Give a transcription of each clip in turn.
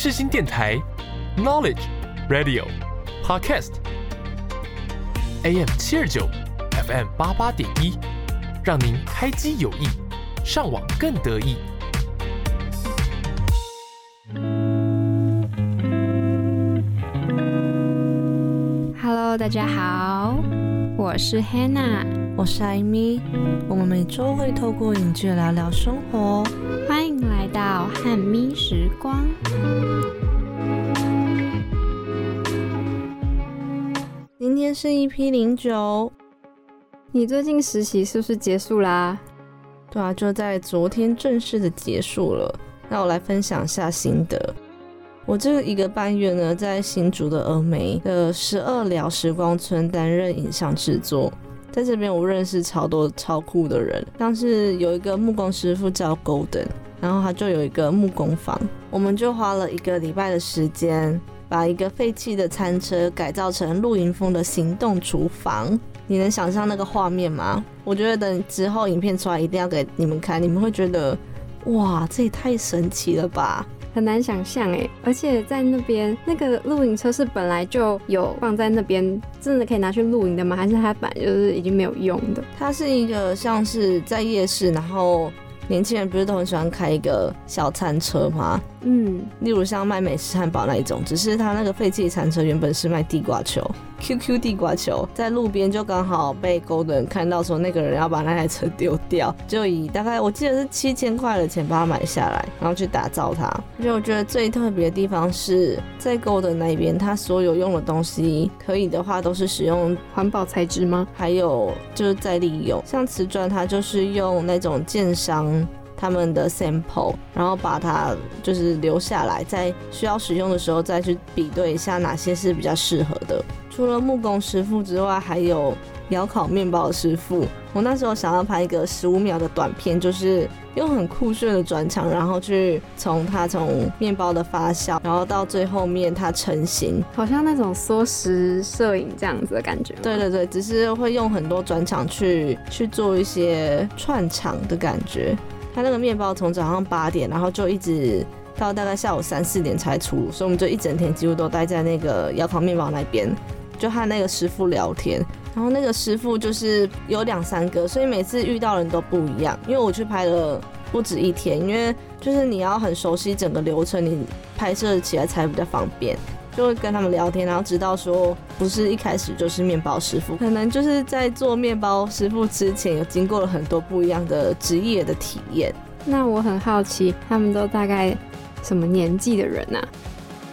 世新电台，Knowledge Radio Podcast AM 七二九 FM 八八点一，让您开机有益，上网更得意。Hello，大家好，我是 Hannah，我是艾米，我们每周会透过影剧聊聊生活。欢迎来到汉咪时光。今天是一批零九，你最近实习是不是结束啦？对啊，就在昨天正式的结束了。那我来分享一下心得。我这一个半月呢，在新竹的峨眉的十二寮时光村担任影像制作。在这边，我认识超多超酷的人，像是有一个木工师傅叫 Golden，然后他就有一个木工房，我们就花了一个礼拜的时间，把一个废弃的餐车改造成露营风的行动厨房。你能想象那个画面吗？我觉得等之后影片出来，一定要给你们看，你们会觉得，哇，这也太神奇了吧！很难想象哎，而且在那边那个露营车是本来就有放在那边，真的可以拿去露营的吗？还是它本来就是已经没有用的？它是一个像是在夜市，然后年轻人不是都很喜欢开一个小餐车吗？嗯，例如像卖美式汉堡那一种，只是他那个废弃餐车原本是卖地瓜球，QQ 地瓜球，在路边就刚好被勾的人看到，说那个人要把那台车丢掉，就以大概我记得是七千块的钱把它买下来，然后去打造它。而且我觉得最特别的地方是在勾的那边，它所有用的东西可以的话都是使用环保材质吗？还有就是再利用，像瓷砖，它就是用那种建商他们的 sample，然后把它就是留下来，在需要使用的时候再去比对一下哪些是比较适合的。除了木工师傅之外，还有窑烤面包的师傅。我那时候想要拍一个十五秒的短片，就是用很酷炫的转场，然后去从它从面包的发酵，然后到最后面它成型，好像那种缩时摄影这样子的感觉。对对对，只是会用很多转场去去做一些串场的感觉。他那个面包从早上八点，然后就一直到大概下午三四点才出，所以我们就一整天几乎都待在那个窑烤面包那边，就和那个师傅聊天。然后那个师傅就是有两三个，所以每次遇到人都不一样。因为我去拍了不止一天，因为就是你要很熟悉整个流程，你拍摄起来才比较方便。就会跟他们聊天，然后知道说不是一开始就是面包师傅，可能就是在做面包师傅之前有经过了很多不一样的职业的体验。那我很好奇，他们都大概什么年纪的人啊？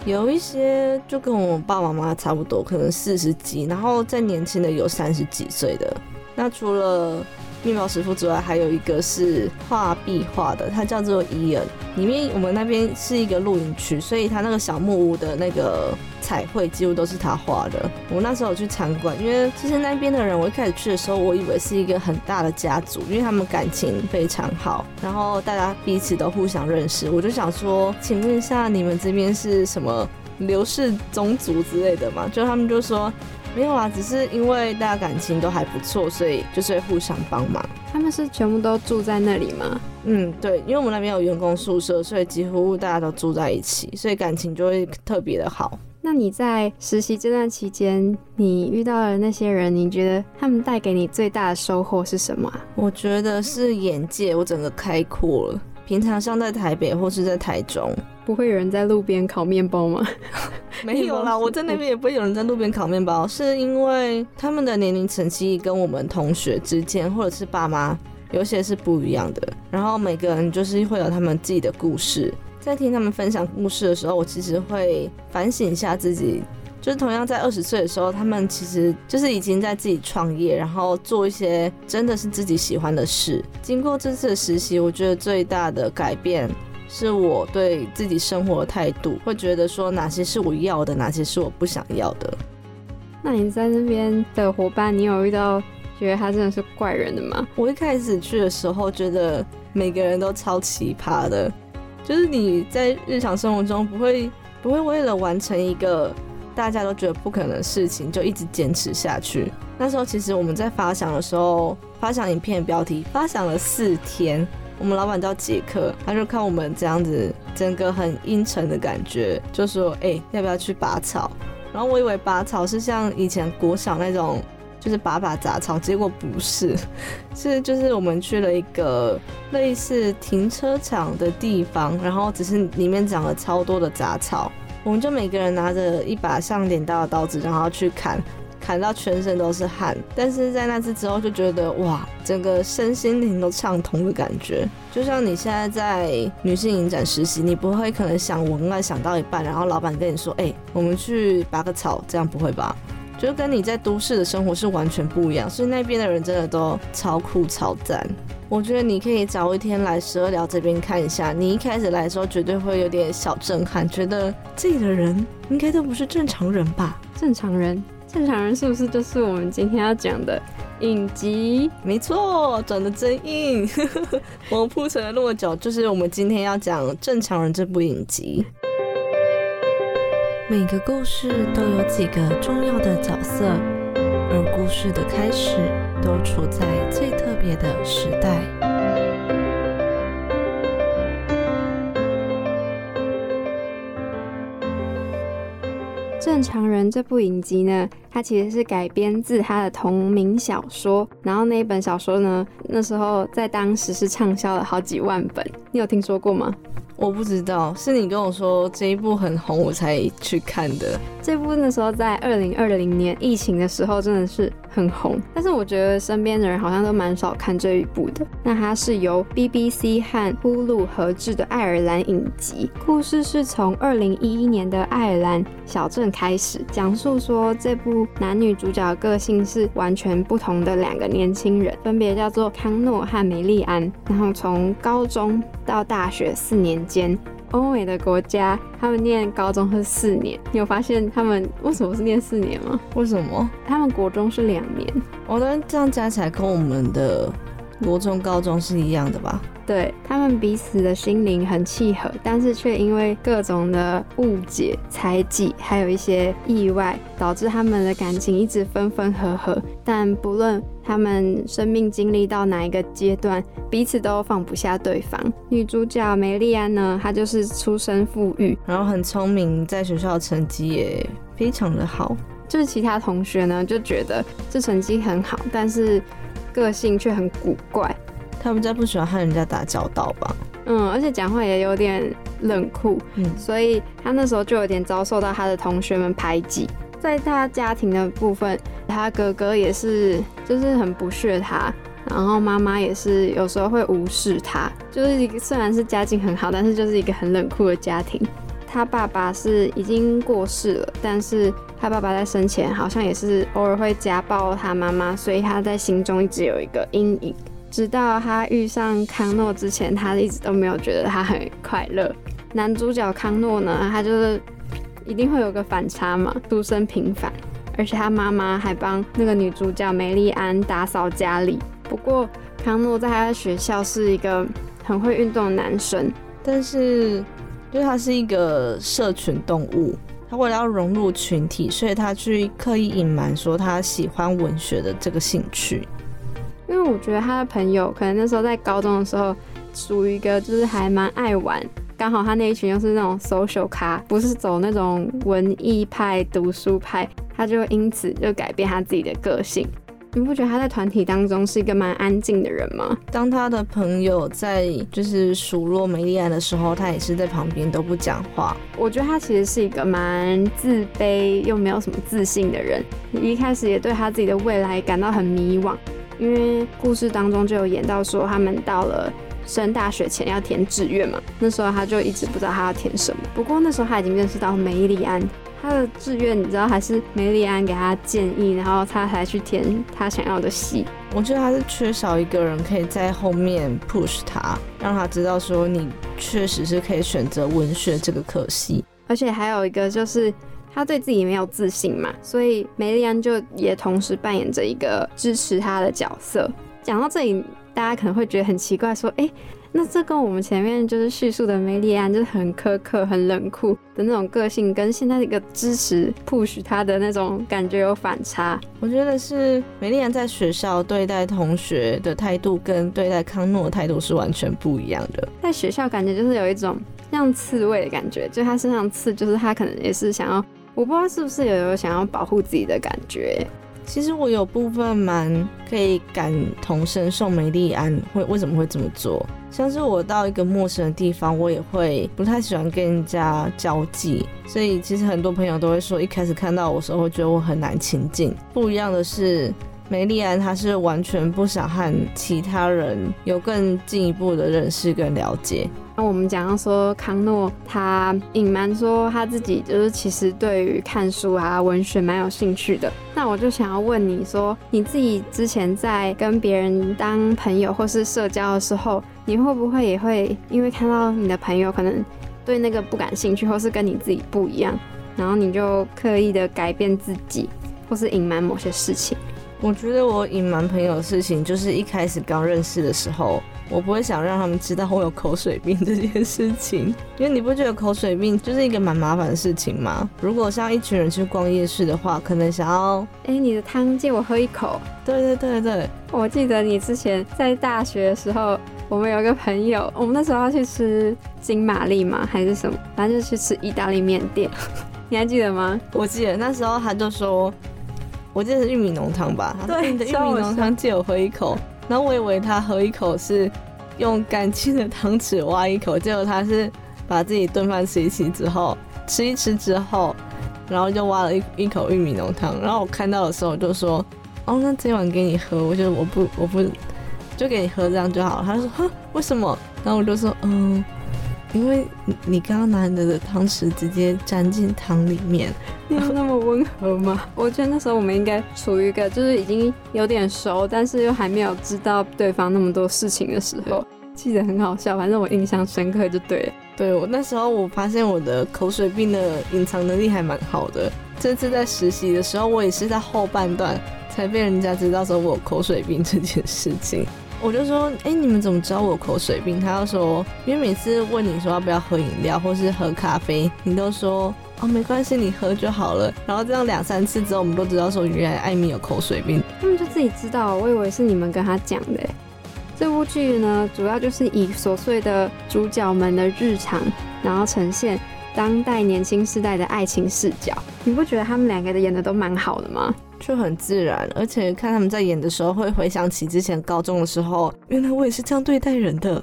有一些就跟我爸爸妈妈差不多，可能四十几，然后再年轻的有三十几岁的。那除了面包师傅之外，还有一个是画壁画的，他叫做伊恩。里面我们那边是一个露营区，所以他那个小木屋的那个彩绘几乎都是他画的。我那时候有去参观，因为其实那边的人，我一开始去的时候，我以为是一个很大的家族，因为他们感情非常好，然后大家彼此都互相认识。我就想说，请问一下，你们这边是什么刘氏宗族之类的吗？就他们就说。没有啊，只是因为大家感情都还不错，所以就是会互相帮忙。他们是全部都住在那里吗？嗯，对，因为我们那边有员工宿舍，所以几乎大家都住在一起，所以感情就会特别的好。那你在实习这段期间，你遇到的那些人，你觉得他们带给你最大的收获是什么啊？我觉得是眼界，我整个开阔了。平常像在台北或是在台中，不会有人在路边烤面包吗？没有啦，我在那边也不会有人在路边烤面包，是因为他们的年龄层其实跟我们同学之间或者是爸妈有些是不一样的。然后每个人就是会有他们自己的故事，在听他们分享故事的时候，我其实会反省一下自己。就是同样在二十岁的时候，他们其实就是已经在自己创业，然后做一些真的是自己喜欢的事。经过这次的实习，我觉得最大的改变是我对自己生活的态度，会觉得说哪些是我要的，哪些是我不想要的。那你在那边的伙伴，你有遇到觉得他真的是怪人的吗？我一开始去的时候，觉得每个人都超奇葩的，就是你在日常生活中不会不会为了完成一个。大家都觉得不可能的事情，就一直坚持下去。那时候其实我们在发想的时候，发想影片标题发想了四天，我们老板叫杰克，他就看我们这样子，整个很阴沉的感觉，就说：“哎、要不要去拔草？”然后我以为拔草是像以前国小那种，就是拔拔杂草，结果不是，是就是我们去了一个类似停车场的地方，然后只是里面长了超多的杂草，我们就每个人拿着一把像镰刀的刀子，然后去砍。砍到全身都是汗，但是在那次之后就觉得哇，整个身心灵都畅通的感觉。就像你现在在女性影展实习，你不会可能想文案想到一半，然后老板跟你说，哎、我们去拔个草，这样不会吧？就跟你在都市的生活是完全不一样，所以那边的人真的都超酷超赞。我觉得你可以早一天来十二寮这边看一下，你一开始来的时候绝对会有点小震撼，觉得这里的人应该都不是正常人吧？正常人，正常人是不是就是我们今天要讲的影集？没错，转的真硬。我们铺陈了那么久，就是我们今天要讲《正常人》这部影集。每个故事都有几个重要的角色，而故事的开始都处在最特别的时代。正常人这部影集呢，它其实是改编自他的同名小说，然后那一本小说呢，那时候在当时是畅销了好几万本，你有听说过吗？我不知道，是你跟我说这一部很红，我才去看的。这部那时候在二零二零年疫情的时候真的是很红，但是我觉得身边的人好像都蛮少看这一部的。那它是由 BBC 和 Hulu 合制的爱尔兰影集，故事是从二零一一年的爱尔兰小镇开始，讲述说这部男女主角个性是完全不同的两个年轻人，分别叫做康诺和梅丽安，然后从高中到大学四年间。欧美的国家，他们念高中是四年。你有发现他们为什么是念四年吗？为什么？他们国中是两年。我觉得这样加起来跟我们的罗中、高中是一样的吧？对他们彼此的心灵很契合，但是却因为各种的误解、猜忌，还有一些意外，导致他们的感情一直分分合合。但不论他们生命经历到哪一个阶段，彼此都放不下对方。女主角梅丽安呢，她就是出身富裕，然后很聪明，在学校成绩也非常的好。就是其他同学呢就觉得这成绩很好，但是个性却很古怪。他们家不喜欢和人家打交道吧？嗯，而且讲话也有点冷酷，嗯所以他那时候就有点遭受到他的同学们排挤。在他家庭的部分，他哥哥也是就是很不屑他，然后妈妈也是有时候会无视他，就是一个虽然是家境很好，但是就是一个很冷酷的家庭。他爸爸是已经过世了，但是他爸爸在生前好像也是偶尔会家暴他妈妈，所以他在心中一直有一个阴影。直到他遇上康诺之前，他一直都没有觉得他很快乐。男主角康诺呢，他就是一定会有个反差嘛，出身平凡，而且他妈妈还帮那个女主角梅丽安打扫家里。不过康诺在他的学校是一个很会运动的男生，但是，就是他是一个社群动物，他为了要融入群体，所以他去刻意隐瞒说他喜欢文学的这个兴趣。因为我觉得他的朋友可能那时候在高中的时候，属于一个就是还蛮爱玩，刚好他那一群又是那种 social 咖，不是走那种文艺派、读书派，他就因此就改变他自己的个性。你不觉得他在团体当中是一个蛮安静的人吗？当他的朋友在就是数落梅丽安的时候，他也是在旁边都不讲话。我觉得他其实是一个蛮自卑又没有什么自信的人，一开始也对他自己的未来感到很迷惘，因为故事当中就有演到说他们到了。升大学前要填志愿嘛，那时候他就一直不知道他要填什么。不过那时候他已经认识到梅丽安，他的志愿你知道还是梅丽安给他建议，然后他才去填他想要的戏。我觉得他是缺少一个人可以在后面 push 他，让他知道说你确实是可以选择文学这个科系。而且还有一个就是他对自己没有自信嘛，所以梅丽安就也同时扮演着一个支持他的角色。讲到这里，大家可能会觉得很奇怪，说，哎、那这跟我们前面就是叙述的梅丽安就是很苛刻、很冷酷的那种个性，跟现在一个支持 push 他的那种感觉有反差。我觉得是梅丽安在学校对待同学的态度跟对待康诺的态度是完全不一样的。在学校感觉就是有一种像刺猬的感觉，就他身上刺，就是他可能也是想要，我不知道是不是有有想要保护自己的感觉。其实我有部分蛮可以感同身受梅丽安会为什么会这么做，像是我到一个陌生的地方，我也会不太喜欢跟人家交际，所以其实很多朋友都会说，一开始看到我的时候会觉得我很难亲近。不一样的是，梅丽安她是完全不想和其他人有更进一步的认识跟了解。那我们讲到说，康诺他隐瞒说他自己就是其实对于看书啊、文学蛮有兴趣的。那我就想要问你说，你自己之前在跟别人当朋友或是社交的时候，你会不会也会因为看到你的朋友可能对那个不感兴趣，或是跟你自己不一样，然后你就刻意的改变自己，或是隐瞒某些事情？我觉得我隐瞒朋友的事情，就是一开始刚认识的时候。我不会想让他们知道我有口水病这件事情，因为你不觉得口水病就是一个蛮麻烦的事情吗？如果像一群人去逛夜市的话，可能想要，哎，你的汤借我喝一口。对对对对，我记得你之前在大学的时候，我们有个朋友，我们那时候要去吃金玛丽嘛，还是什么，反正就去吃意大利面店，你还记得吗？我记得那时候他就说，我记得是玉米浓汤吧，对，你的玉米浓汤借我喝一口。然后我以为他喝一口是用干净的汤匙挖一口，结果他是把自己炖饭吃一吃之后吃一吃之后，然后就挖了一一口玉米浓汤。然后我看到的时候我就说：“哦，那这碗给你喝。”我就我不我不就给你喝这样就好了。他说：“哼，为什么？”然后我就说：“嗯。”因为你你刚刚拿你的汤匙直接沾进汤里面，你有那么温和吗？我觉得那时候我们应该处于一个就是已经有点熟，但是又还没有知道对方那么多事情的时候，记得很好笑。反正我印象深刻就对了。对我那时候我发现我的口水病的隐藏能力还蛮好的。这次在实习的时候，我也是在后半段才被人家知道说我有口水病这件事情。我就说，哎，你们怎么知道我有口水病？他就说，因为每次问你说要不要喝饮料或是喝咖啡，你都说哦没关系，你喝就好了。然后这样两三次之后，我们都知道说原来艾米有口水病。他们就自己知道，我以为是你们跟他讲的。这部剧呢，主要就是以琐碎的主角们的日常，然后呈现当代年轻世代的爱情视角。你不觉得他们两个的演的都蛮好的吗？就很自然，而且看他们在演的时候，会回想起之前高中的时候，原来我也是这样对待人的。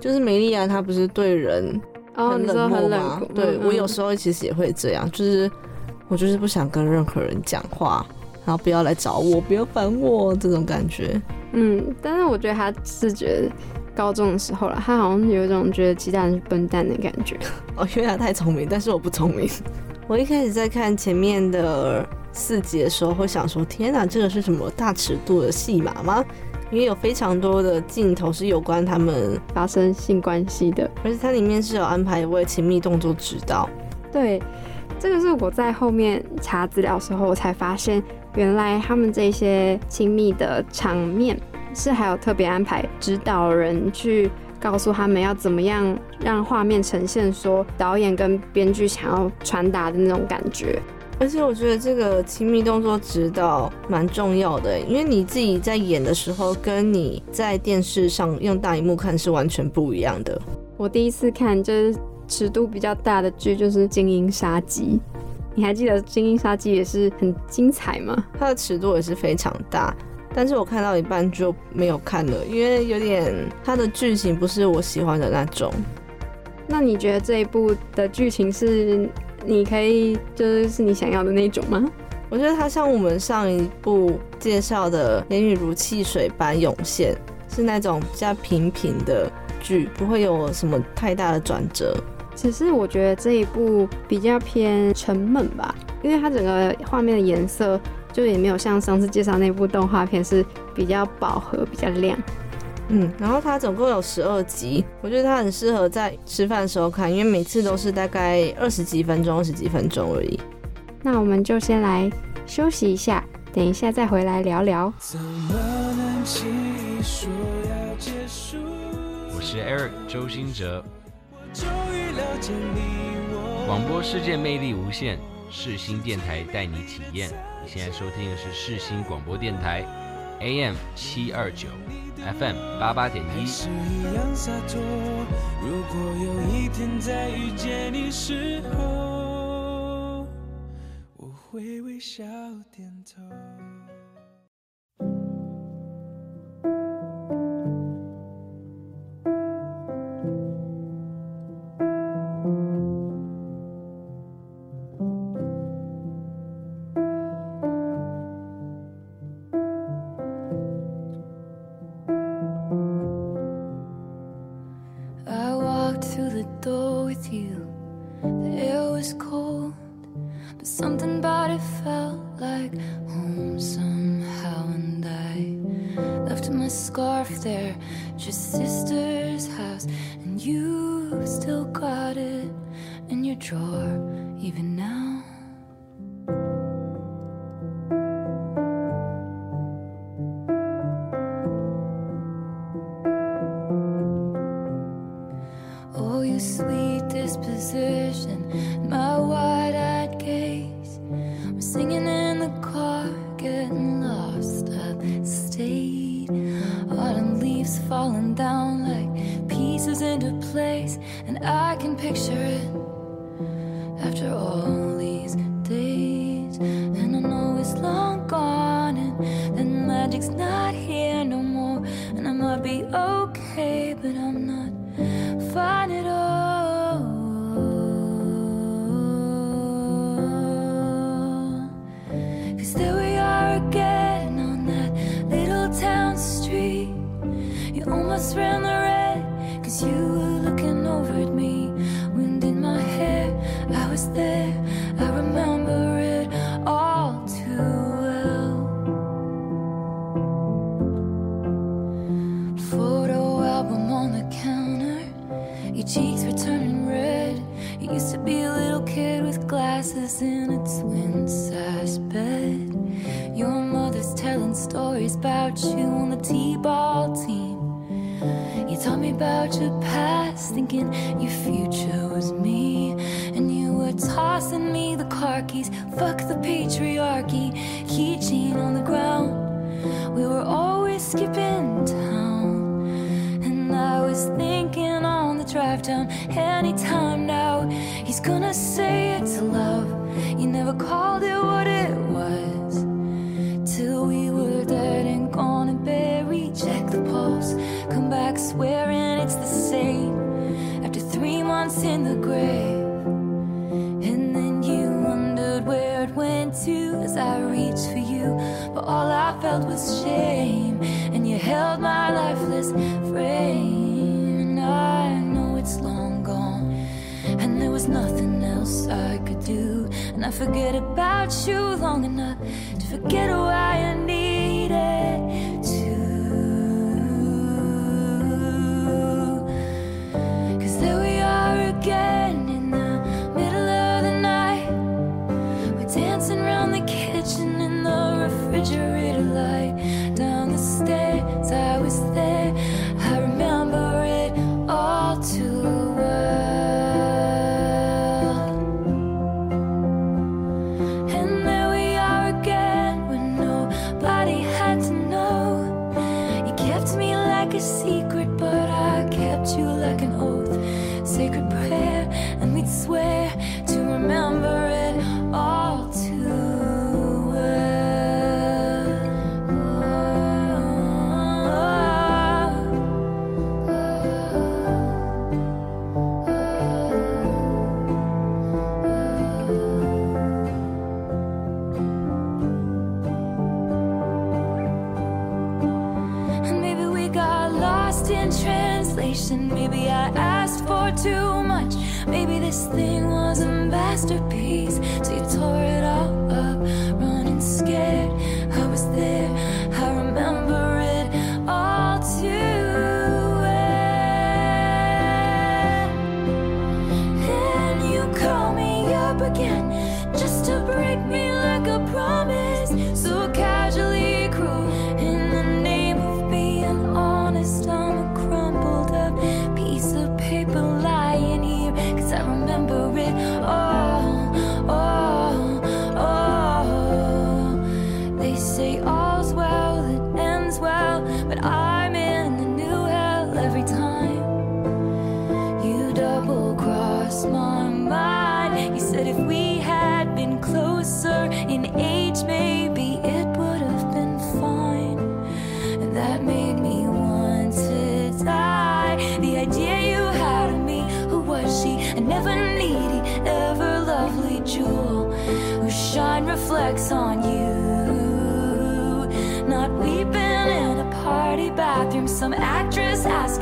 就是梅丽安，她不是对人很冷漠吗？对我有时候其实也会这样，就是我就是不想跟任何人讲话，然后不要来找我，不要烦我这种感觉。嗯，但是我觉得他是觉得高中的时候了，他好像有一种觉得鸡蛋是笨蛋的感觉。哦，因为他太聪明，但是我不聪明。我一开始在看前面的。四集的时候会想说：“天哪，这个是什么大尺度的戏码吗？”因为有非常多的镜头是有关他们发生性关系的，而且它里面是有安排一位亲密动作指导。对，这个是我在后面查资料时候我才发现，原来他们这些亲密的场面是还有特别安排指导人去告诉他们要怎么样让画面呈现说导演跟编剧想要传达的那种感觉。而且我觉得这个亲密动作指导蛮重要的，因为你自己在演的时候，跟你在电视上用大荧幕看是完全不一样的。我第一次看就是尺度比较大的剧，就是《精英杀机》。你还记得《精英杀机》也是很精彩吗？它的尺度也是非常大，但是我看到一半就没有看了，因为有点它的剧情不是我喜欢的那种。那你觉得这一部的剧情是？你可以就是是你想要的那种吗？我觉得它像我们上一部介绍的《言语如汽水般涌现》，是那种比较平平的剧，不会有什么太大的转折。只是我觉得这一部比较偏沉闷吧，因为它整个画面的颜色就也没有像上次介绍那部动画片是比较饱和、比较亮。嗯，然后它总共有十二集，我觉得它很适合在吃饭时候看，因为每次都是大概二十几分钟、二十几分钟而已。那我们就先来休息一下，等一下再回来聊聊。怎么能说要结束我是 Eric 周星哲。广播世界魅力无限，世新电台带你体验。你现在收听的是世新广播电台，AM 七二九。AM729 FM 八八点一。是一样洒脱。如果有一天再遇见你时候，我会微笑点头。leaves falling down like pieces into place, and I can picture it. After all these ran the red Cause you were looking over at me. Wind in my hair, I was there. I remember it all too well. Photo album on the counter Your cheeks were turning red. You used to be a little kid with glasses in a twin-size bed. Your mother's telling stories about you on the T-bar me about your past, thinking your future was me. And you were tossing me the car keys. Fuck the patriarchy, keychain on the ground. We were always skipping town. And I was thinking on the drive down, anytime now, he's gonna say it's love. You never called it. in the grave. And then you wondered where it went to as I reached for you. But all I felt was shame, and you held my lifeless frame. And I know it's long gone, and there was nothing else I could do. And I forget about you long enough to forget why I needed.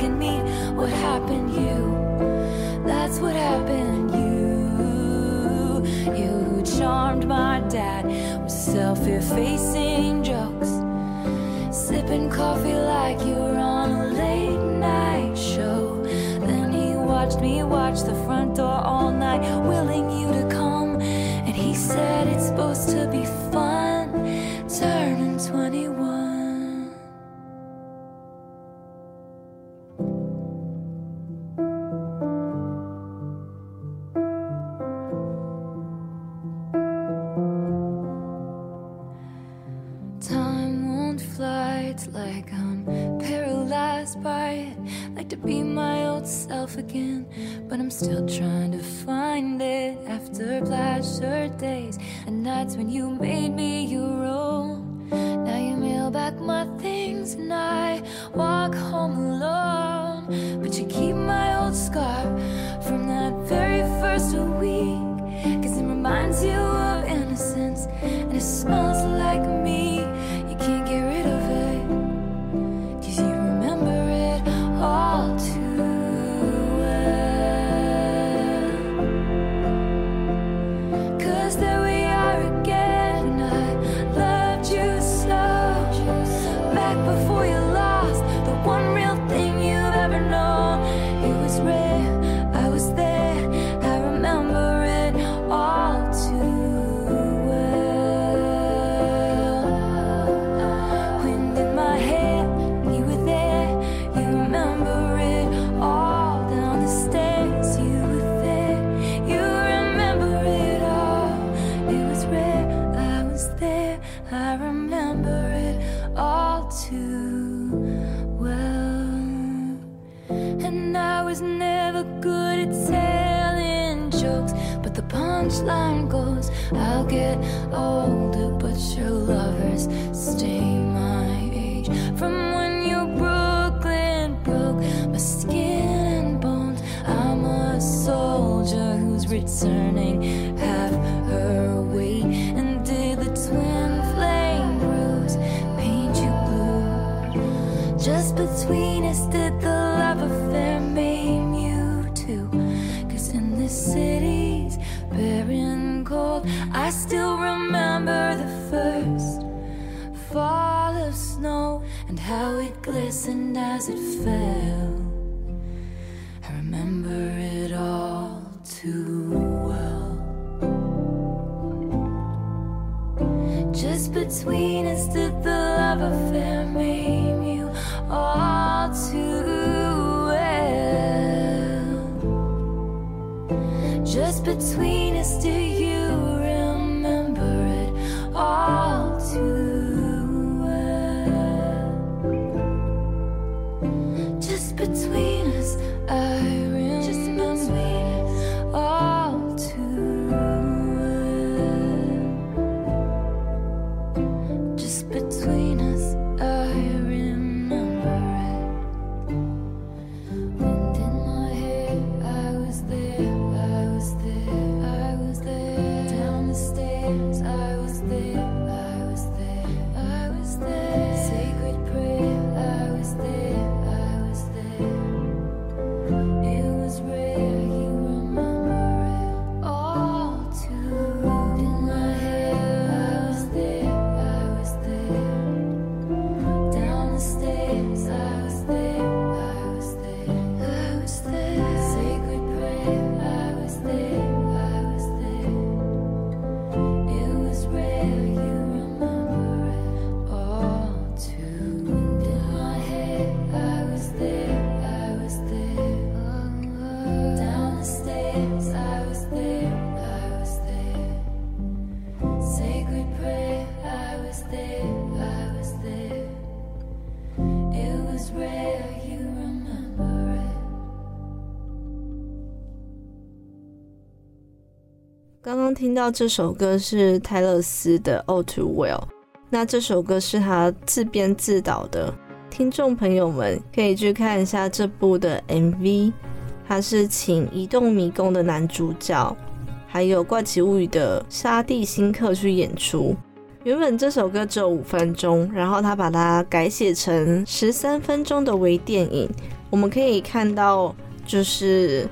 Asking me what happened you. That's what happened you. You charmed my dad with self-effacing jokes. Sipping coffee like you were on a late night show. Then he watched me watch the front door all night, willing you to come. And he said it's supposed to be fun, nights when you made me your own. Now you mail back my things and I walk home alone. But you keep my old scarf from that very first week. Cause it reminds you of innocence and it smells Just between us, did the love affair maim you all too well? Just between us, do 刚听到这首歌是泰勒斯的《All Too Well》，那这首歌是他自编自导的，听众朋友们可以去看一下这部的 MV，他是请移动迷宫的男主角还有《怪奇物语》的沙地新客去演出。原本这首歌只有五分钟，然后他把它改写成十三分钟的微电影。我们可以看到，就是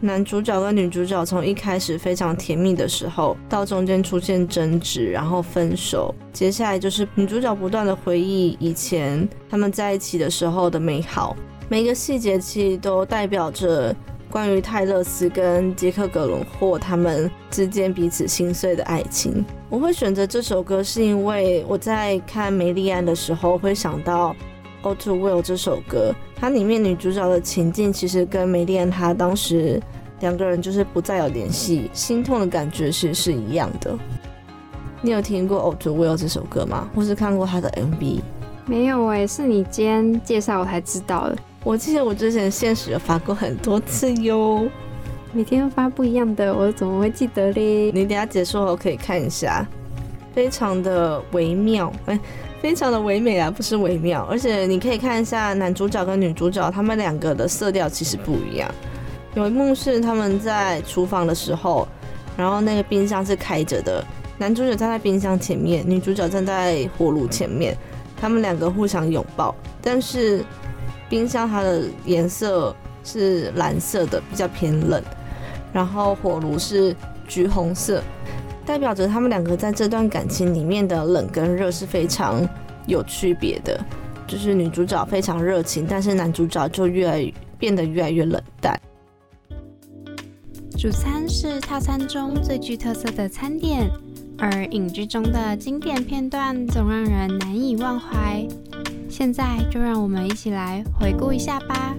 男主角跟女主角从一开始非常甜蜜的时候，到中间出现争执，然后分手。接下来就是女主角不断的回忆以前他们在一起的时候的美好，每一个细节其实都代表着关于泰勒斯跟杰克·葛伦霍他们之间彼此心碎的爱情。我会选择这首歌，是因为我在看梅丽安的时候会想到《All Too Well》这首歌，它里面女主角的情境其实跟梅丽安她当时两个人就是不再有联系，心痛的感觉是是一样的。你有听过《All Too Well》这首歌吗？或是看过他的 MV？没有哎、是你今天介绍我才知道的。我记得我之前现实有发过很多次哟。每天都发不一样的，我怎么会记得嘞？你等下结束后可以看一下，非常的微妙，哎、非常的唯美啊，不是微妙。而且你可以看一下男主角跟女主角他们两个的色调其实不一样。有一幕是他们在厨房的时候，然后那个冰箱是开着的，男主角站在冰箱前面，女主角站在火炉前面，他们两个互相拥抱，但是冰箱它的颜色是蓝色的，比较偏冷。然后火炉是橘红色，代表着他们两个在这段感情里面的冷跟热是非常有区别的。就是女主角非常热情，但是男主角就越来越变得越来越冷淡。主餐是套餐中最具特色的餐点，而影剧中的经典片段总让人难以忘怀。现在就让我们一起来回顾一下吧。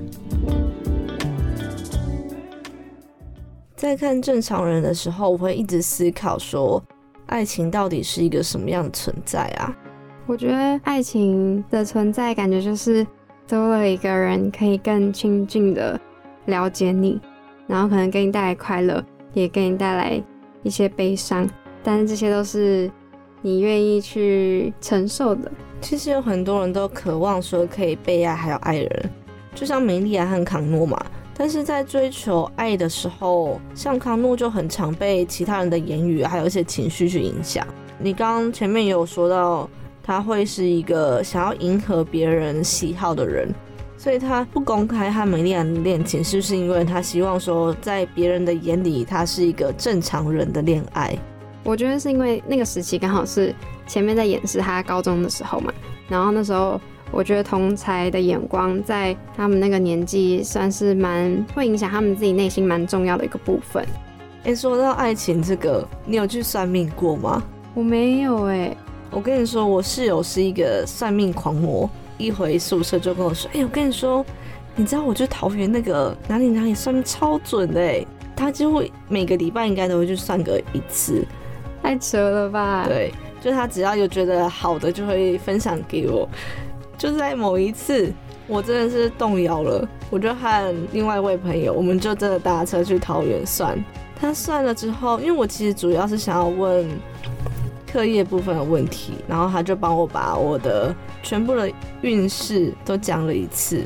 在看正常人的时候，我会一直思考说，爱情到底是一个什么样的存在啊？我觉得爱情的存在，感觉就是多了一个人可以更亲近的了解你，然后可能给你带来快乐，也给你带来一些悲伤，但是这些都是你愿意去承受的。其实有很多人都渴望说可以被爱，还有爱人，就像梅丽亚和康诺嘛。但是在追求爱的时候，像康诺就很常被其他人的言语还有一些情绪去影响。你刚前面也有说到，他会是一个想要迎合别人喜好的人，所以他不公开和梅丽安的恋情，是不是因为他希望说在别人的眼里，他是一个正常人的恋爱？我觉得是因为那个时期刚好是前面在演示他高中的时候嘛，然后那时候我觉得同才的眼光在他们那个年纪算是蛮会影响他们自己内心蛮重要的一个部分。诶，说到爱情这个，你有去算命过吗？我没有哎、我跟你说，我室友是一个算命狂魔，一回宿舍就跟我说：“哎、我跟你说，你知道我去桃园那个哪里哪里算命超准的哎，他几乎每个礼拜应该都会去算个一次。太扯了吧？对，就他只要有觉得好的，就会分享给我。就在某一次，我真的是动摇了，我就和另外一位朋友，我们就真的搭车去桃园算。他算了之后，因为我其实主要是想要问课业部分的问题，然后他就帮我把我的全部的运势都讲了一次，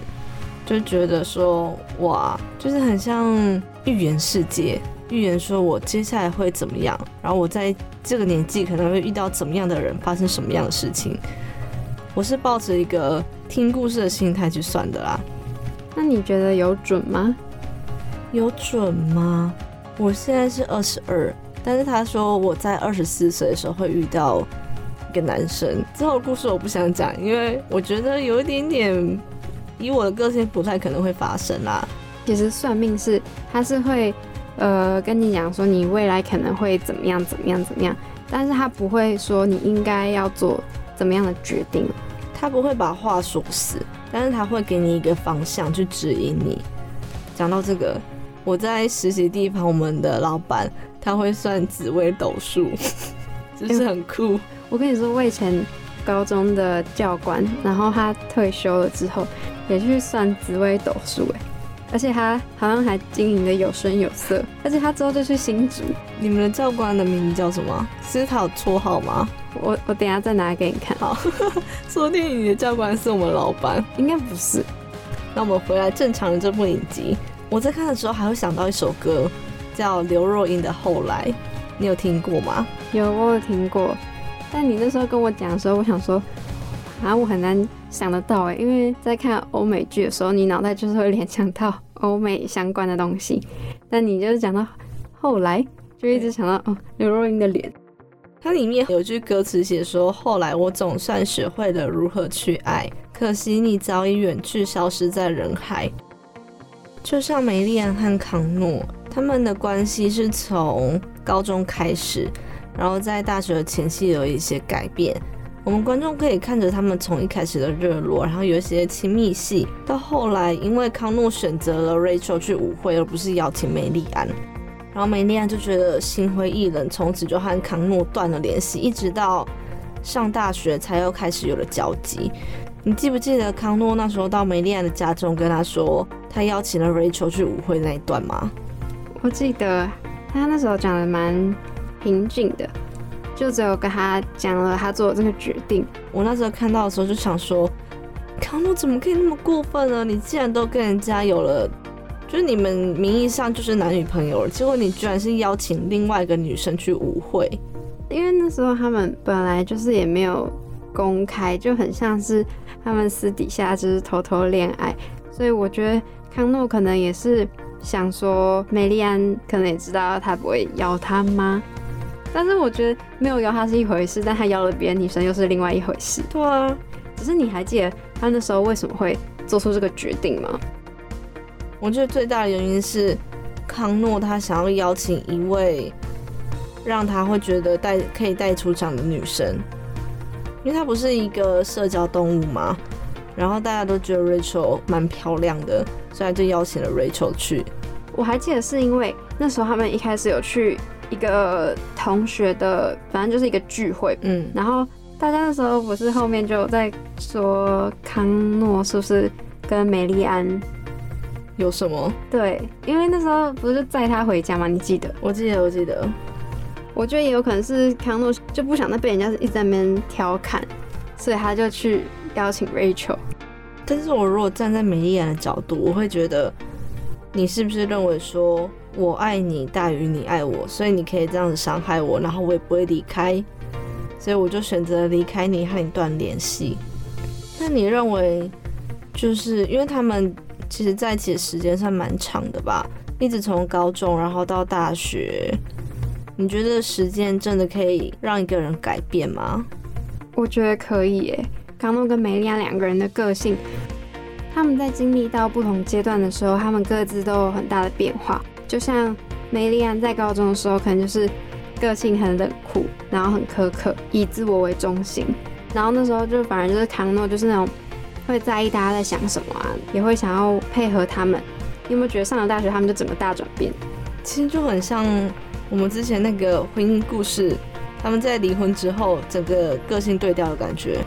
就觉得说哇，就是很像预言世界，预言说我接下来会怎么样，然后我在这个年纪可能会遇到怎么样的人，发生什么样的事情。我是抱着一个听故事的心态去算的啦，那你觉得有准吗？有准吗？我现在是二十二，但是他说我在二十四岁的时候会遇到一个男生。之后的故事我不想讲，因为我觉得有一点点以我的个性不太可能会发生啦。其实算命是他是会呃跟你讲说你未来可能会怎么样怎么样怎么样，但是他不会说你应该要做怎么样的决定。他不会把话说死，但是他会给你一个方向去指引你。讲到这个，我在实习地方，我们的老板他会算紫微斗数，就是很酷。我跟你说，我以前高中的教官，然后他退休了之后，也去算紫微斗数，哎，而且他好像还经营的有声有色，而且他之后就去新竹。你们的教官的名字叫什么？是他有绰号吗？我我等一下再拿给你看，好，说不定你的教官是我们老板。应该不是。那我们回来正常的这部影集，我在看的时候还会想到一首歌，叫刘若英的《后来》，你有听过吗？有我有听过，但你那时候跟我讲的时候，我想说，啊，我很难想得到哎，因为在看欧美剧的时候，你脑袋就是会联想到欧美相关的东西，但你就是讲到后来，就一直想到哦刘若英的脸。它里面有句歌词写说：“后来我总算学会了如何去爱，可惜你早已远去，消失在人海。”就像梅丽安和康诺，他们的关系是从高中开始，然后在大学的前夕有一些改变。我们观众可以看着他们从一开始的热络，然后有一些亲密戏，到后来因为康诺选择了 Rachel 去舞会，而不是邀请梅丽安。然后梅丽安就觉得心灰意冷，从此就和康诺断了联系，一直到上大学才又开始有了交集。你记不记得康诺那时候到梅丽安的家中跟他说，他邀请了 Rachel 去舞会那一段吗？我记得他那时候讲的蛮平静的，就只有跟他讲了他做的这个决定。我那时候看到的时候就想说，康诺怎么可以那么过分呢？你既然都跟人家有了。就是你们名义上就是男女朋友了，结果你居然是邀请另外一个女生去舞会，因为那时候他们本来就是也没有公开，就很像是他们私底下就是偷偷恋爱，所以我觉得康诺可能也是想说，美丽安可能也知道他不会邀他吗？但是我觉得没有邀他是一回事，但他邀了别的女生又是另外一回事。对啊，只是你还记得他那时候为什么会做出这个决定吗？我觉得最大的原因是康诺他想要邀请一位让他会觉得带可以带出场的女生，因为他不是一个社交动物嘛。然后大家都觉得 Rachel 蛮漂亮的，所以就邀请了 Rachel 去。我还记得是因为那时候他们一开始有去一个同学的，反正就是一个聚会，嗯，然后大家那时候不是后面就在说康诺是不是跟梅丽安？有什么？对，因为那时候不是载他回家吗？你记得？我记得，我记得。我觉得也有可能是康诺就不想再被人家一直在那边调侃，所以他就去邀请 Rachel。但是我如果站在美丽安的角度，我会觉得你是不是认为说我爱你大于你爱我，所以你可以这样子伤害我，然后我也不会离开，所以我就选择离开你和你断联系。那你认为，就是因为他们？其实在一起的时间算蛮长的吧，一直从高中然后到大学。你觉得时间真的可以让一个人改变吗？我觉得可以耶。康诺跟梅丽亚两个人的个性，他们在经历到不同阶段的时候，他们各自都有很大的变化。就像梅丽安在高中的时候，可能就是个性很冷酷，然后很苛刻，以自我为中心。然后那时候就反而就是康诺，就是那种。会在意大家在想什么啊，也会想要配合他们。你有没有觉得上了大学他们就整个大转变？其实就很像我们之前那个婚姻故事，他们在离婚之后整个个性对调的感觉。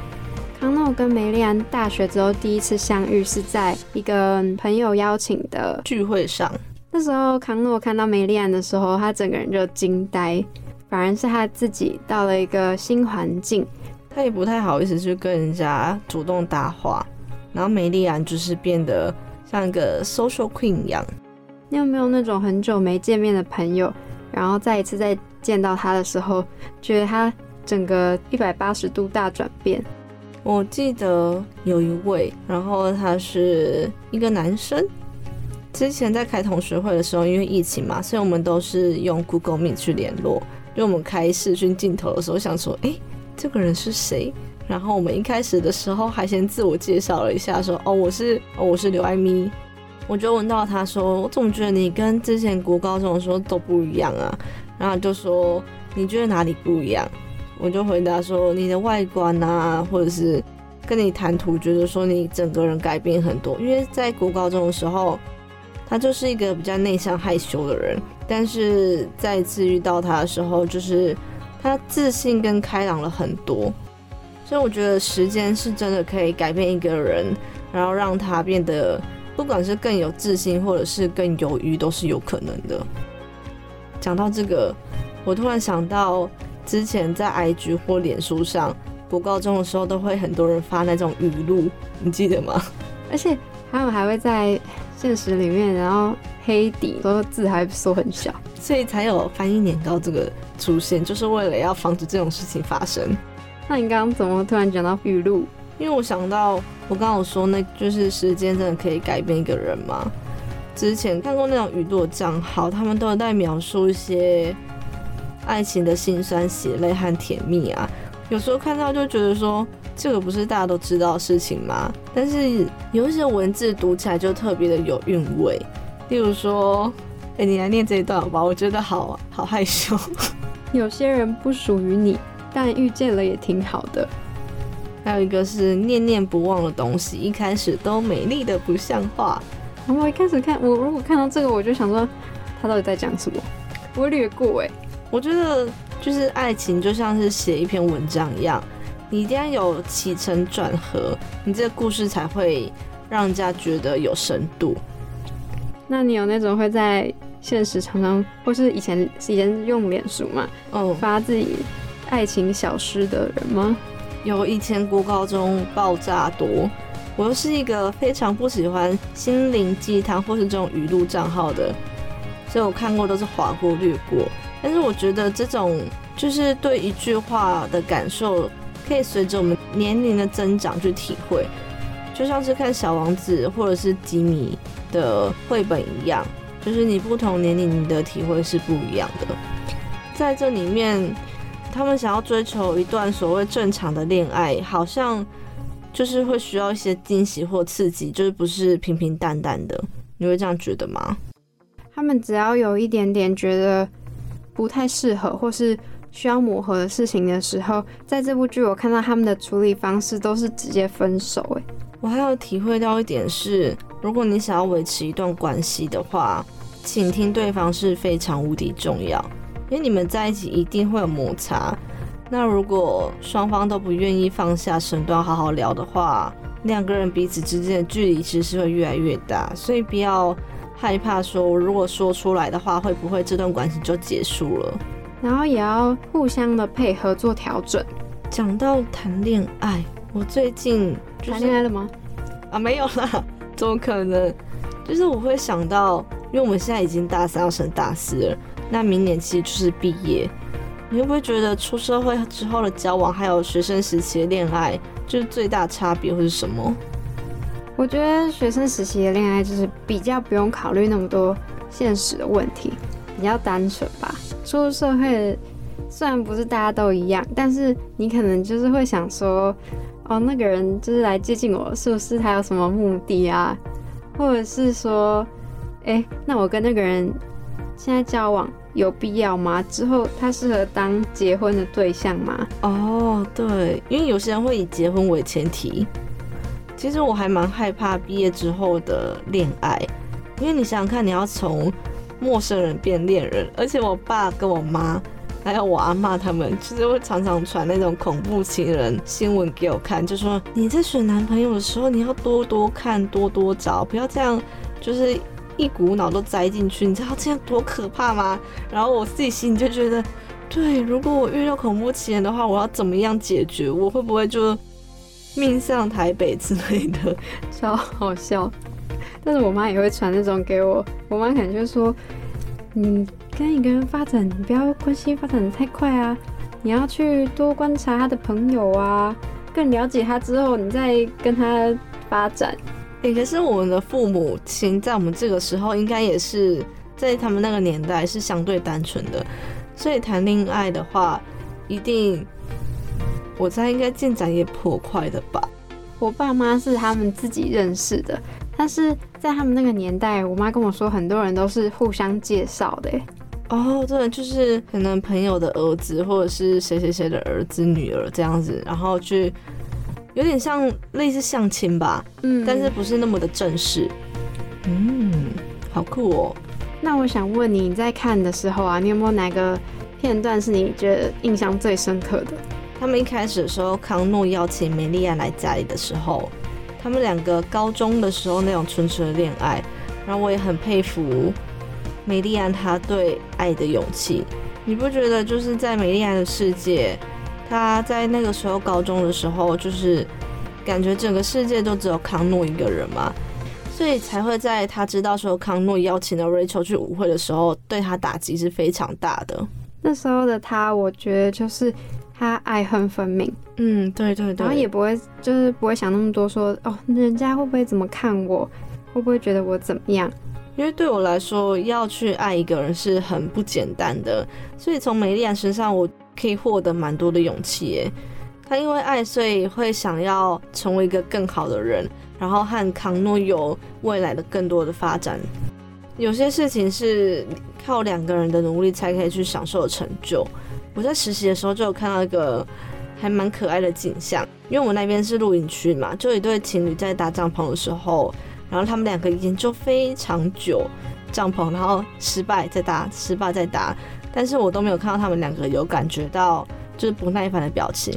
康诺跟梅丽安大学之后第一次相遇是在一个朋友邀请的聚会上。那时候康诺看到梅丽安的时候，他整个人就惊呆，反而是他自己到了一个新环境。他也不太好意思去跟人家主动搭话，然后梅丽安就是变得像一个 social queen 一样。你有没有那种很久没见面的朋友，然后再一次再见到他的时候，觉得他整个一百八十度大转变？我记得有一位，然后他是一个男生。之前在开同学会的时候，因为疫情嘛，所以我们都是用 Google Meet 去联络。就我们开视讯镜头的时候，想说，哎。这个人是谁？然后我们一开始的时候还先自我介绍了一下，说：“哦，我是哦，我是刘爱咪。”我就问到他说：“我总觉得你跟之前国高中的时候都不一样啊。”然后就说：“你觉得哪里不一样？”我就回答说：“你的外观啊，或者是跟你谈吐，觉得说你整个人改变很多。因为在国高中的时候，他就是一个比较内向害羞的人，但是再次遇到他的时候，就是。”他自信跟开朗了很多，所以我觉得时间是真的可以改变一个人，然后让他变得不管是更有自信，或者是更犹豫，都是有可能的。讲到这个，我突然想到之前在 IG 或脸书上，读高中的时候都会很多人发那种语录，你记得吗？而且他们还会在现实里面，然后黑底，都字还缩很小。所以才有翻译年糕这个出现，就是为了要防止这种事情发生。那你刚刚怎么突然讲到语录？因为我想到，我刚刚有说，那就是时间真的可以改变一个人吗？之前看过那种语录的账号，他们都有在描述一些爱情的辛酸、血泪和甜蜜啊。有时候看到就觉得说，这个不是大家都知道的事情吗？但是有一些文字读起来就特别的有韵味。例如说，哎、你来念这一段好吧？我觉得好好害羞。有些人不属于你，但遇见了也挺好的。还有一个是念念不忘的东西，一开始都美丽的不像话。然后我一开始看，我如果看到这个，我就想说，他到底在讲什么？我会略过哎、我觉得就是爱情就像是写一篇文章一样，你一定要有起承转合，你这个故事才会让人家觉得有深度。那你有那种会在现实常常，或是以前以前用脸书嘛，嗯，发自己爱情小诗的人吗？有以前国高中爆炸多，我又是一个非常不喜欢心灵鸡汤或是这种语录账号的，所以我看过都是划过略过。但是我觉得这种就是对一句话的感受，可以随着我们年龄的增长去体会，就像是看《小王子》或者是吉米的绘本一样，就是你不同年龄你的体会是不一样的。在这里面，他们想要追求一段所谓正常的恋爱，好像就是会需要一些惊喜或刺激，就是不是平平淡淡的。你会这样觉得吗？他们只要有一点点觉得不太适合，或是需要磨合的事情的时候，在这部剧我看到他们的处理方式都是直接分手、欸。我还有体会到一点是，如果你想要维持一段关系的话，倾听对方是非常无敌重要，因为你们在一起一定会有摩擦。那如果双方都不愿意放下身段好好聊的话，两个人彼此之间的距离其实是会越来越大，所以不要害怕说，如果说出来的话，会不会这段关系就结束了？然后也要互相的配合做调整。讲到谈恋爱，我最近就是谈恋爱了吗？啊，没有啦，怎么可能？就是我会想到，因为我们现在已经大三要升大四了，那明年其实就是毕业。你会不会觉得出社会之后的交往，还有学生时期的恋爱，就是最大差别会是什么？我觉得学生时期的恋爱就是比较不用考虑那么多现实的问题，比较单纯吧。出入社会虽然不是大家都一样，但是你可能就是会想说，哦，那个人就是来接近我，是不是他有什么目的啊？或者是说，哎、那我跟那个人现在交往有必要吗？之后他适合当结婚的对象吗？哦，对，因为有些人会以结婚为前提。其实我还蛮害怕毕业之后的恋爱，因为你想想看，你要从陌生人变恋人，而且我爸跟我妈还有我阿妈他们，就是会常常传那种恐怖情人新闻给我看，就说你在选男朋友的时候，你要多多看，多多找，不要这样，就是一股脑都栽进去，你知道这样多可怕吗？然后我自己心里就觉得。对，如果我遇到恐怖情人的话，我要怎么样解决？我会不会就命丧台北之类的？超好笑。但是我妈也会传那种给我，我妈可能就说：“你跟一个人发展，你不要关系发展的太快啊，你要去多观察他的朋友啊，更了解他之后，你再跟他发展。诶、可是我们的父母亲在我们这个时候，应该也是在他们那个年代是相对单纯的，所以谈恋爱的话，一定我猜应该进展也颇快的吧。”我爸妈是他们自己认识的，但是在他们那个年代，我妈跟我说，很多人都是互相介绍的。欸哦，真的就是可能朋友的儿子，或者是谁谁谁的儿子、女儿这样子，然后去有点像类似相亲吧，嗯但是不是那么的正式。嗯，好酷哦。那我想问你，你在看的时候啊，你有没有哪个片段是你觉得印象最深刻的？他们一开始的时候，康诺邀请梅丽安来家里的时候，他们两个高中的时候那种纯纯的恋爱，然后我也很佩服美丽安她对爱的勇气。你不觉得就是在美丽安的世界，她在那个时候高中的时候，就是感觉整个世界都只有康诺一个人吗？所以才会在他知道说康诺邀请了 Rachel 去舞会的时候，对他打击是非常大的。那时候的他，我觉得就是他爱恨分明，嗯，对对对，然后也不会就是不会想那么多说哦，人家会不会怎么看我，会不会觉得我怎么样？因为对我来说，要去爱一个人是很不简单的，所以从梅丽安身上，我可以获得蛮多的勇气耶。他因为爱，所以会想要成为一个更好的人，然后和康诺有未来的更多的发展。有些事情是靠两个人的努力才可以去享受的成就。我在实习的时候就有看到一个还蛮可爱的景象，因为我那边是露营区嘛，就一对情侣在搭帐篷的时候，然后他们两个研究非常久帐篷，然后失败再搭，失败再搭，但是我都没有看到他们两个有感觉到就是不耐烦的表情，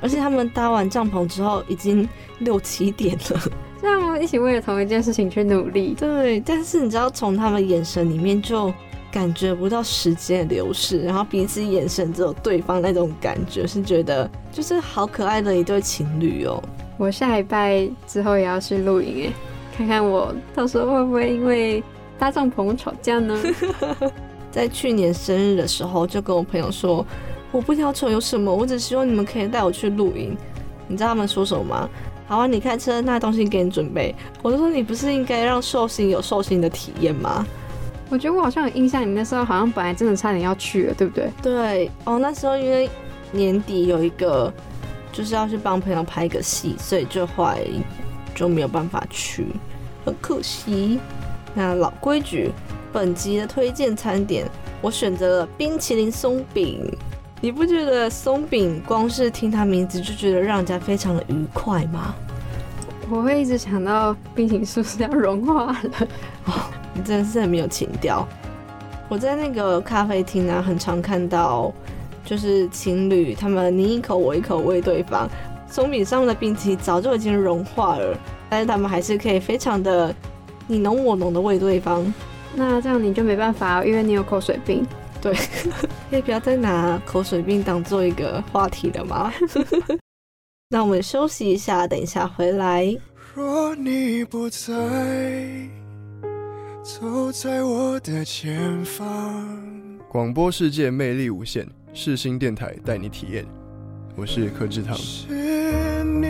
而且他们搭完帐篷之后已经六七点了。这样一起为了同一件事情去努力，对，但是你知道从他们眼神里面就感觉不到时间的流逝，然后彼此眼神只有对方那种感觉，是觉得就是好可爱的一对情侣哦。我下礼拜之后也要去露营哎，看看我到时候会不会因为搭帐篷吵架呢？在去年生日的时候，就跟我朋友说，我不要求有什么，我只希望你们可以带我去露营。你知道他们说什么吗？好啊，你开车，那东西给你准备。我就说你不是应该让寿星有寿星的体验吗？我觉得我好像有印象，你那时候好像本来真的差点要去了，对不对？对，哦，那时候因为年底有一个就是要去帮朋友拍一个戏，所以就后来就没有办法去，很可惜。那老规矩，本集的推荐餐点，我选择了冰淇淋松饼。你不觉得松饼光是听它名字就觉得让人家非常的愉快吗？我会一直想到冰淇淋是不是要融化了？你真的是很没有情调。我在那个咖啡厅啊，很常看到就是情侣他们你一口我一口喂对方，松饼上面的冰淇淋早就已经融化了，但是他们还是可以非常的你侬我侬的喂对方。那这样你就没办法，因为你有口水病。对，可以不要再拿口水病当做一个话题了吗？那我们休息一下，等一下回来。若你不在，走在我的前方。广播世界魅力无限，世新电台带你体验。我是柯志堂。是你，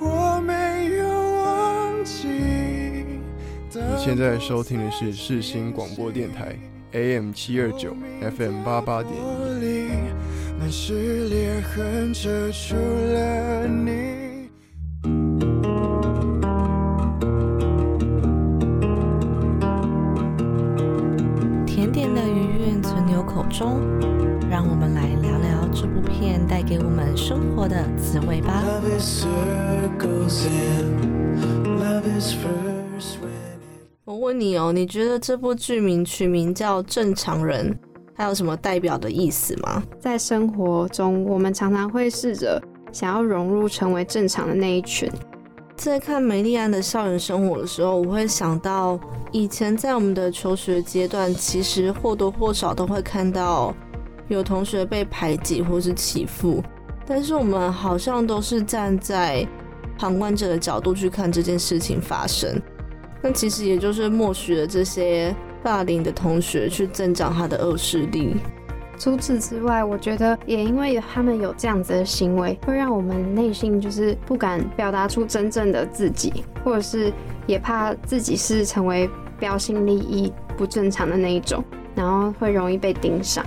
我没有忘记。你现在收听的是世新广播电台 AM 七二九 FM 八八点一。那是裂痕遮住了你。甜点的余韵存留口中，让我们来聊聊这部片带给我们生活的滋味吧。我问你哦，你觉得这部剧名取名叫《正常人》，还有什么代表的意思吗？在生活中，我们常常会试着想要融入成为正常的那一群。在看梅丽安的校园生活的时候，我会想到以前在我们的求学阶段，其实或多或少都会看到有同学被排挤或是欺负，但是我们好像都是站在旁观者的角度去看这件事情发生。那其实也就是默许了这些霸凌的同学去增长他的恶势力。除此之外，我觉得也因为他们有这样子的行为，会让我们内心就是不敢表达出真正的自己，或者是也怕自己是成为标新立异、不正常的那一种，然后会容易被盯上。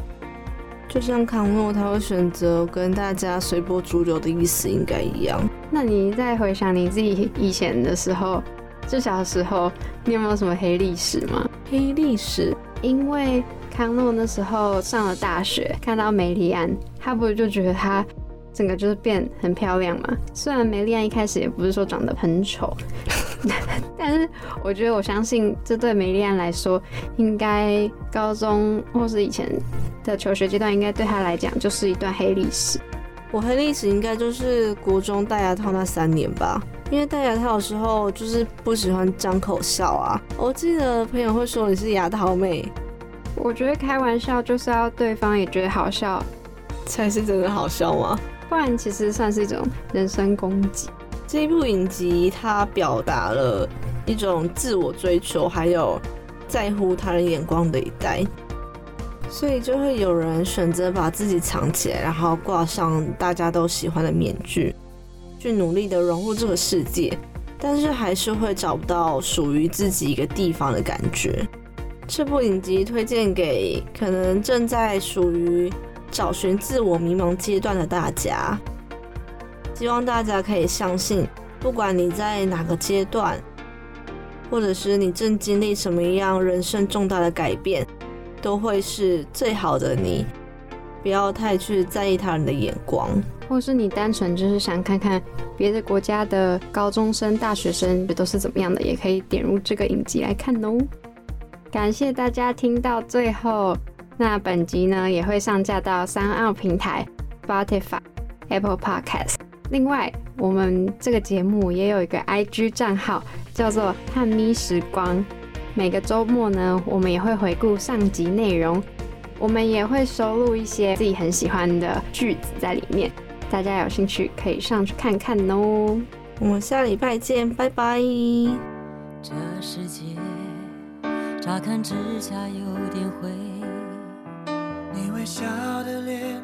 就像康诺他会选择跟大家随波逐流的意思应该一样。那你再回想你自己以前的时候，就小时候，你有没有什么黑历史吗？黑历史，因为康诺那时候上了大学，看到梅丽安，他不就觉得她整个就是变很漂亮嘛？虽然梅丽安一开始也不是说长得很丑，但是我觉得我相信这对梅丽安来说，应该高中或是以前的求学阶段，应该对她来讲就是一段黑历史。我黑历史应该就是国中戴牙套那三年吧，因为戴牙套的时候就是不喜欢张口笑啊。我记得朋友会说你是牙套妹，我觉得开玩笑就是要对方也觉得好笑，才是真的好笑吗？不然其实算是一种人身攻击。这一部影集它表达了一种自我追求，还有在乎他人眼光的一代，所以就会有人选择把自己藏起来，然后挂上大家都喜欢的面具，去努力的融入这个世界，但是还是会找不到属于自己一个地方的感觉。这部影集推荐给可能正在属于找寻自我迷茫阶段的大家，希望大家可以相信，不管你在哪个阶段，或者是你正经历什么样人生重大的改变，都会是最好的你。不要太去在意他人的眼光。或是你单纯就是想看看别的国家的高中生、大学生都是怎么样的，也可以点入这个影集来看哦。感谢大家听到最后，那本集呢也会上架到三奥平台、Spotify、Apple Podcast。另外，我们这个节目也有一个 IG 账号，叫做“汉咪时光”。每个周末呢，我们也会回顾上集内容，我们也会收录一些自己很喜欢的句子在里面。大家有兴趣可以上去看看哦。我们下礼拜见，拜拜。这世界乍看之下有点灰，你微笑的脸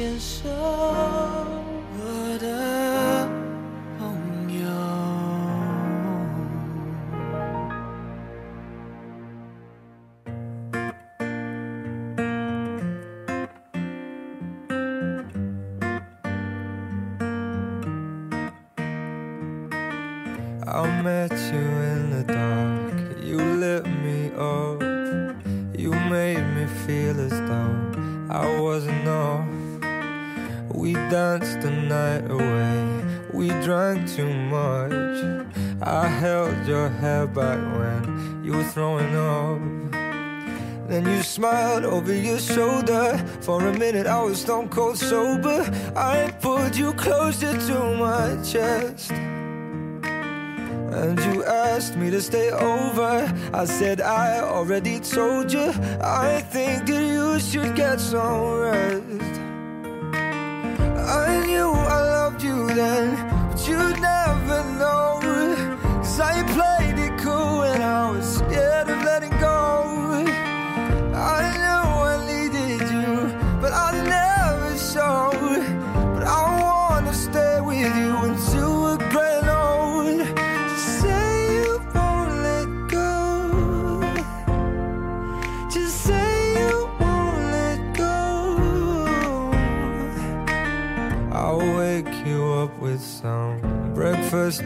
手牵手，over your shoulder. For a minute, I was stone cold sober. I pulled you closer to my chest. And you asked me to stay over. I said, I already told you. I think that you should get some rest. I knew I loved you then, but you'd never know. Cause I played it cool and I was scared of letting go.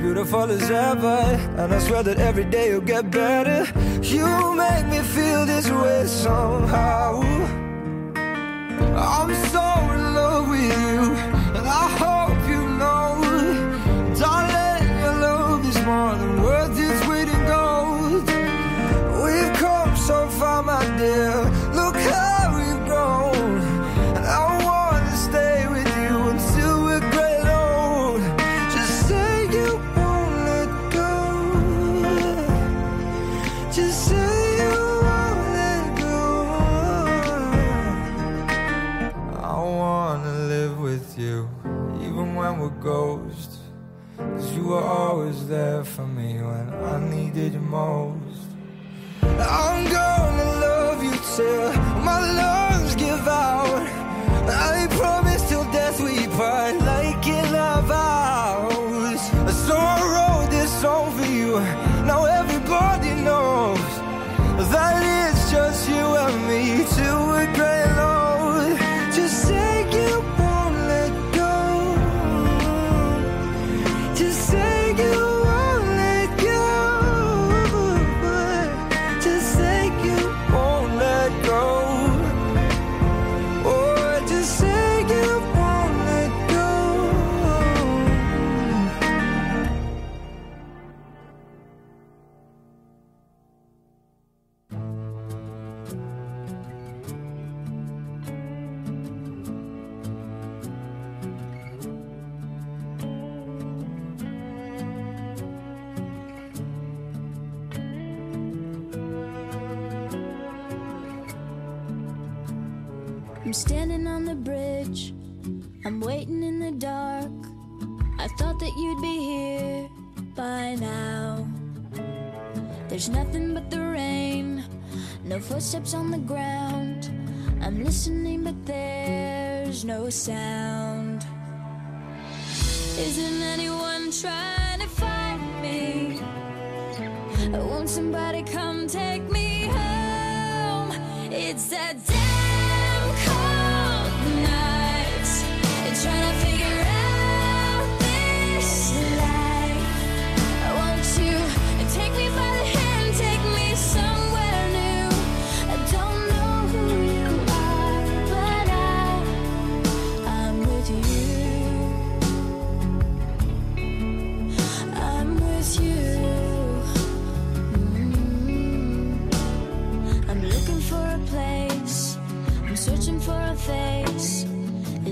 beautiful as ever. And I swear that every day you'll get better. You make me feel this way somehow. I'm so in love with you, and I when. Cause you were always there for me when I needed you most. I'm gonna love you till my lungs give out. I promise till death we part